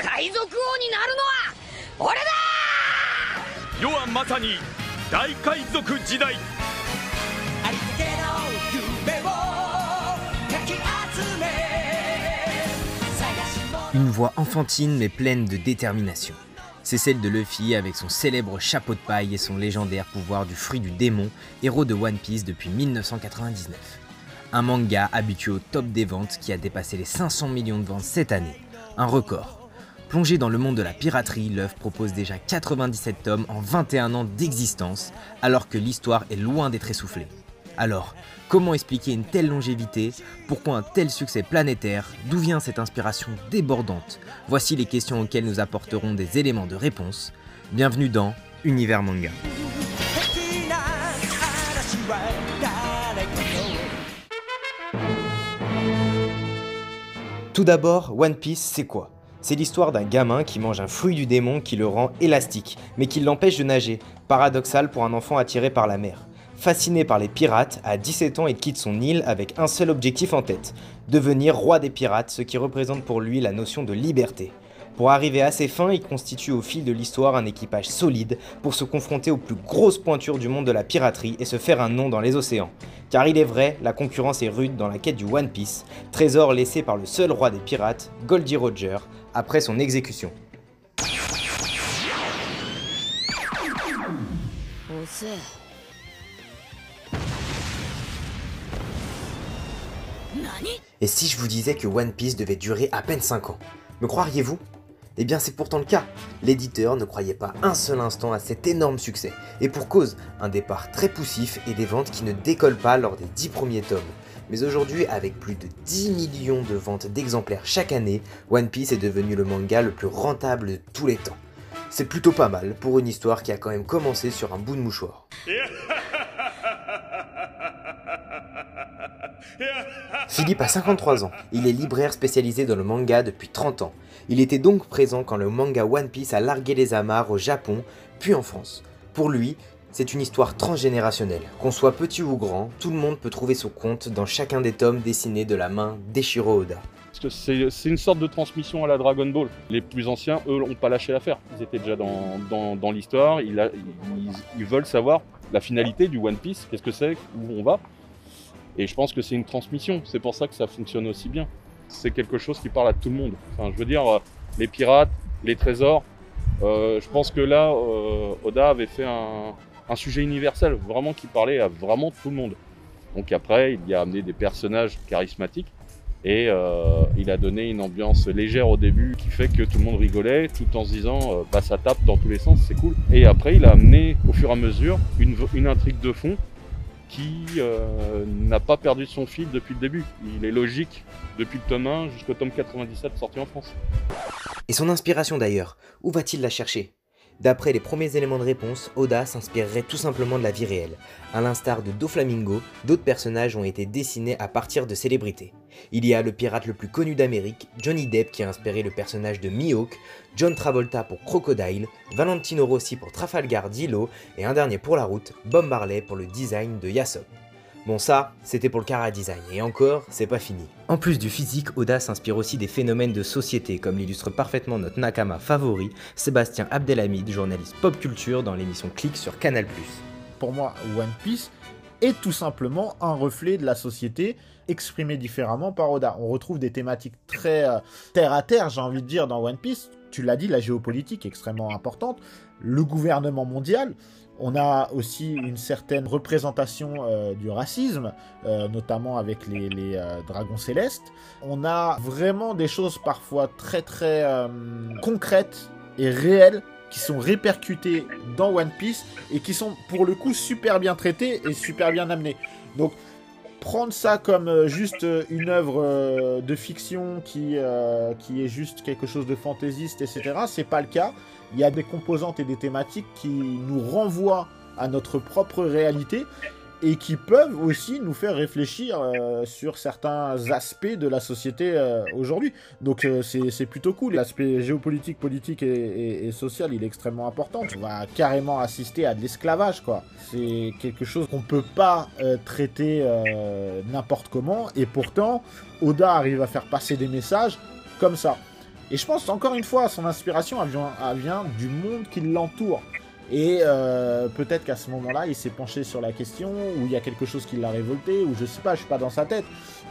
海賊王になるのは俺だ世はまさに大海賊時代ありつけの夢をかき集め探し物 Une voix enfantine mais pleine de détermination. C'est celle de Luffy avec son célèbre chapeau de paille et son légendaire pouvoir du fruit du démon, héros de One Piece depuis 1999. Un manga habitué au top des ventes qui a dépassé les 500 millions de ventes cette année. Un record. Plongé dans le monde de la piraterie, l'œuvre propose déjà 97 tomes en 21 ans d'existence, alors que l'histoire est loin d'être essoufflée. Alors, comment expliquer une telle longévité? Pourquoi un tel succès planétaire? D'où vient cette inspiration débordante? Voici les questions auxquelles nous apporterons des éléments de réponse. Bienvenue dans Univers Manga. Tout d'abord, One Piece, c'est quoi? C'est l'histoire d'un gamin qui mange un fruit du démon qui le rend élastique, mais qui l'empêche de nager. Paradoxal pour un enfant attiré par la mer. Fasciné par les pirates, à 17 ans, il quitte son île avec un seul objectif en tête devenir roi des pirates, ce qui représente pour lui la notion de liberté. Pour arriver à ses fins, il constitue au fil de l'histoire un équipage solide pour se confronter aux plus grosses pointures du monde de la piraterie et se faire un nom dans les océans. Car il est vrai, la concurrence est rude dans la quête du One Piece, trésor laissé par le seul roi des pirates, Goldie Roger, après son exécution. Et si je vous disais que One Piece devait durer à peine 5 ans, me croiriez-vous? Eh bien c'est pourtant le cas. L'éditeur ne croyait pas un seul instant à cet énorme succès. Et pour cause, un départ très poussif et des ventes qui ne décollent pas lors des 10 premiers tomes. Mais aujourd'hui, avec plus de 10 millions de ventes d'exemplaires chaque année, One Piece est devenu le manga le plus rentable de tous les temps. C'est plutôt pas mal pour une histoire qui a quand même commencé sur un bout de mouchoir. Philippe a 53 ans, il est libraire spécialisé dans le manga depuis 30 ans. Il était donc présent quand le manga One Piece a largué les amarres au Japon, puis en France. Pour lui, c'est une histoire transgénérationnelle. Qu'on soit petit ou grand, tout le monde peut trouver son compte dans chacun des tomes dessinés de la main d'Eshiro Oda. Parce que c'est une sorte de transmission à la Dragon Ball. Les plus anciens, eux, n'ont pas lâché l'affaire. Ils étaient déjà dans, dans, dans l'histoire. Ils- ils veulent savoir la finalité du One Piece, qu'est-ce que c'est, où on va? Et je pense que c'est une transmission. C'est pour ça que ça fonctionne aussi bien. C'est quelque chose qui parle à tout le monde. Enfin, je veux dire, euh, les pirates, les trésors. euh, je pense que là, euh, Oda avait fait un, sujet universel, vraiment qui parlait à vraiment tout le monde. Donc après, il y a amené des personnages charismatiques. Et il a donné une ambiance légère au début qui fait que tout le monde rigolait tout en se disant bah ça tape dans tous les sens, c'est cool. Et après il a amené au fur et à mesure une intrigue de fond qui euh, n'a pas perdu son fil depuis le début. Il est logique depuis le tome 1 jusqu'au tome 97 sorti en France. Et son inspiration d'ailleurs, où va-t-il la chercher? D'après les premiers éléments de réponse, Oda s'inspirerait tout simplement de la vie réelle. À l'instar de Doflamingo, d'autres personnages ont été dessinés à partir de célébrités. Il y a le pirate le plus connu d'Amérique, Johnny Depp qui a inspiré le personnage de Mihawk, John Travolta pour Crocodile, Valentino Rossi pour Trafalgar Dillo et un dernier pour la route, Bob Marley pour le design de Yasop. Bon ça, c'était pour le Kara Design, et encore, c'est pas fini. En plus du physique, Oda s'inspire aussi des phénomènes de société, comme l'illustre parfaitement notre Nakama favori, Sébastien Abdelhamid, journaliste pop culture dans l'émission Click sur Canal+. pour moi, One Piece est tout simplement un reflet de la société exprimé différemment par Oda. On retrouve des thématiques très euh, terre à terre, j'ai envie de dire, dans One Piece. Tu l'as dit, la géopolitique extrêmement importante, le gouvernement mondial. On a aussi une certaine représentation euh, du racisme, euh, notamment avec les, euh, dragons célestes. On a vraiment des choses parfois très très concrètes et réelles qui sont répercutées dans One Piece et qui sont pour le coup super bien traitées et super bien amenées. Donc prendre ça comme euh, juste euh, une œuvre euh, de fiction qui, qui est juste quelque chose de fantaisiste, etc., c'est pas le cas. Il y a des composantes et des thématiques qui nous renvoient à notre propre réalité et qui peuvent aussi nous faire réfléchir euh, sur certains aspects de la société euh, aujourd'hui. Donc euh, c'est plutôt cool. L'aspect géopolitique, politique et, social, il est extrêmement important. On va carrément assister à de l'esclavage, quoi. C'est quelque chose qu'on peut pas euh, traiter n'importe comment. Et pourtant, Oda arrive à faire passer des messages comme ça. Et je pense encore une fois, son inspiration vient, vient du monde qui l'entoure. Et euh, peut-être qu'à ce moment-là, il s'est penché sur la question, ou il y a quelque chose qui l'a révolté, ou je sais pas, je suis pas dans sa tête.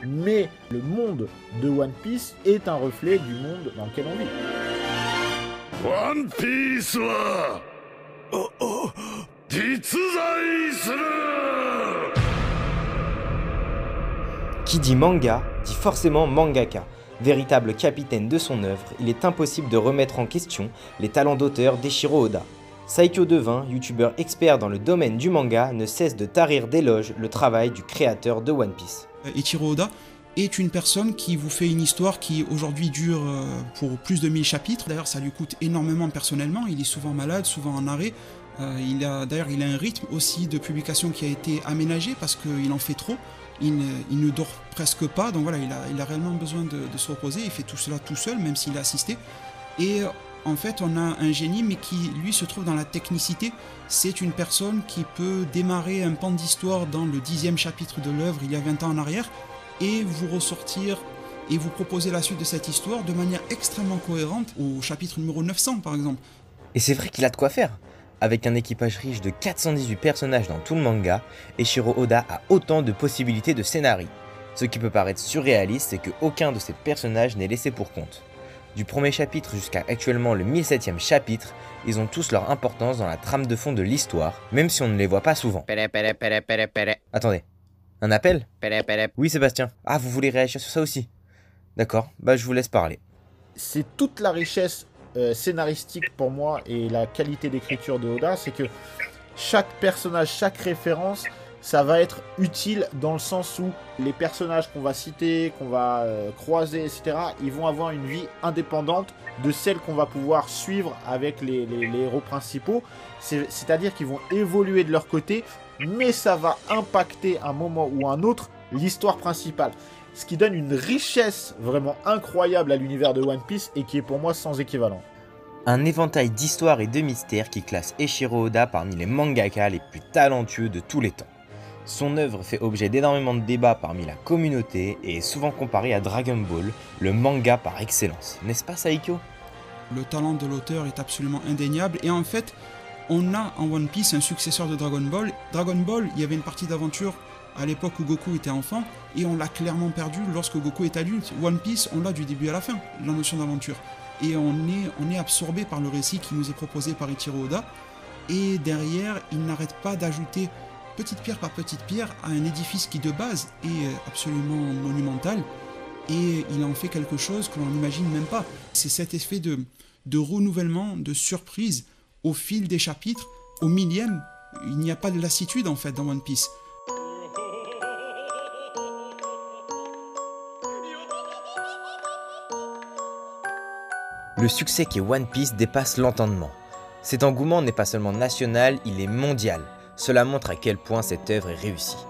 Mais le monde de One Piece est un reflet du monde dans lequel on vit. One Piece wa... oh, oh, qui dit manga dit forcément mangaka. Véritable capitaine de son œuvre, il est impossible de remettre en question les talents d'auteur d'Eshiro Oda. Saikyo Devin, youtubeur expert dans le domaine du manga, ne cesse de tarir d'éloges le travail du créateur de One Piece. Ichiro Oda est une personne qui vous fait une histoire qui aujourd'hui dure euh, pour plus de 1000 chapitres. D'ailleurs, ça lui coûte énormément personnellement. Il est souvent malade, souvent en arrêt. Euh, il a d'ailleurs il a un rythme aussi de publication qui a été aménagé parce qu'il en fait trop. Il, ne- dort presque pas, donc voilà, il a, a réellement besoin de, se reposer. Il fait tout cela tout seul, même s'il est assisté. Euh, en fait, on a un génie, mais qui lui se trouve dans la technicité. C'est une personne qui peut démarrer un pan d'histoire dans le dixième chapitre de l'œuvre il y a 20 ans en arrière et vous ressortir et vous proposer la suite de cette histoire de manière extrêmement cohérente au chapitre numéro 900 par exemple. Et c'est vrai qu'il a de quoi faire. Avec un équipage riche de 418 personnages dans tout le manga, Eshiro Oda a autant de possibilités de scénarii. Ce qui peut paraître surréaliste, c'est que aucun de ces personnages n'est laissé pour compte. Du premier chapitre jusqu'à actuellement le 1007e chapitre, ils ont tous leur importance dans la trame de fond de l'histoire, même si on ne les voit pas souvent. Attendez, un appel? Oui Sébastien. Ah, vous voulez réagir sur ça aussi? D'accord, bah je vous laisse parler. c'est toute la richesse euh, scénaristique pour moi et la qualité d'écriture de Oda, c'est que chaque personnage, chaque référence, ça va être utile dans le sens où les personnages qu'on va citer, qu'on va euh, croiser, etc., ils vont avoir une vie indépendante de celle qu'on va pouvoir suivre avec les, héros principaux. C'est- C'est-à-dire qu'ils vont évoluer de leur côté, mais ça va impacter un moment ou un autre l'histoire principale ce qui donne une richesse vraiment incroyable à l'univers de One Piece et qui est pour moi sans équivalent. Un éventail d'histoires et de mystères qui classe Eiichiro Oda parmi les mangaka les plus talentueux de tous les temps. Son œuvre fait objet d'énormément de débats parmi la communauté et est souvent comparée à Dragon Ball, le manga par excellence. N'est-ce pas Saikyo? Le talent de l'auteur est absolument indéniable et en fait, on a en One Piece un successeur de Dragon Ball. Dragon Ball, il y avait une partie d'aventure à l'époque où Goku était enfant et on l'a clairement perdu lorsque Goku est adulte. One Piece, on l'a du début à la fin, la notion d'aventure. Et on est, on est absorbé par le récit qui nous est proposé par Ichiro Oda. Et derrière, il n'arrête pas d'ajouter petite pierre par petite pierre à un édifice qui de base est euh, absolument monumental. Et il en fait quelque chose que l'on n'imagine même pas. C'est cet effet de, de renouvellement, de surprise au fil des chapitres, au millième. Il n'y a pas de lassitude en fait dans One Piece. Le succès qu'est One Piece dépasse l'entendement. Cet engouement n'est pas seulement national, il est mondial. Cela montre à quel point cette œuvre est réussie.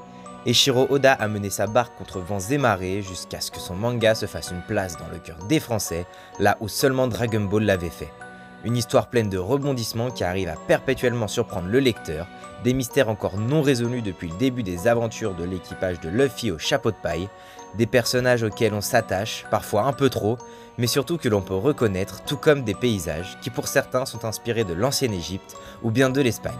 Eiichiro Oda a mené sa barque contre vents et marées jusqu'à ce que son manga se fasse une place dans le cœur des Français, là où seulement Dragon Ball l'avait fait. Une histoire pleine de rebondissements qui arrive à perpétuellement surprendre le lecteur, des mystères encore non résolus depuis le début des aventures de l'équipage de Luffy au chapeau de paille, des personnages auxquels on s'attache, parfois un peu trop, mais surtout que l'on peut reconnaître, tout comme des paysages qui pour certains sont inspirés de l'ancienne Égypte ou bien de l'Espagne.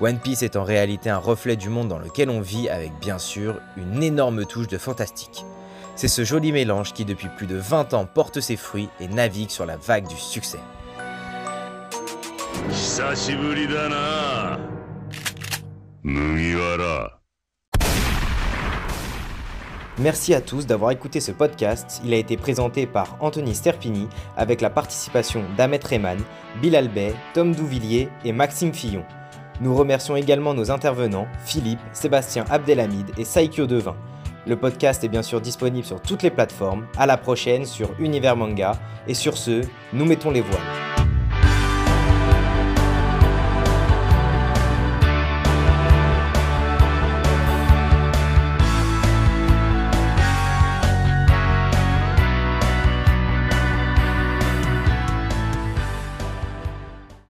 One Piece est en réalité un reflet du monde dans lequel on vit avec bien sûr une énorme touche de fantastique. C'est ce joli mélange qui depuis plus de 20 ans porte ses fruits et navigue sur la vague du succès. Merci à tous d'avoir écouté ce podcast. Il a été présenté par Anthony Sterpini avec la participation d'Ahmed Rehman, Bilal Bay, Tom Douvillier et Maxime Fillon. Nous remercions également nos intervenants Philippe, Sébastien Abdelhamid et Saikyo Devin. Le podcast est bien sûr disponible sur toutes les plateformes. À la prochaine sur Univers Manga. Et sur ce, nous mettons les voiles.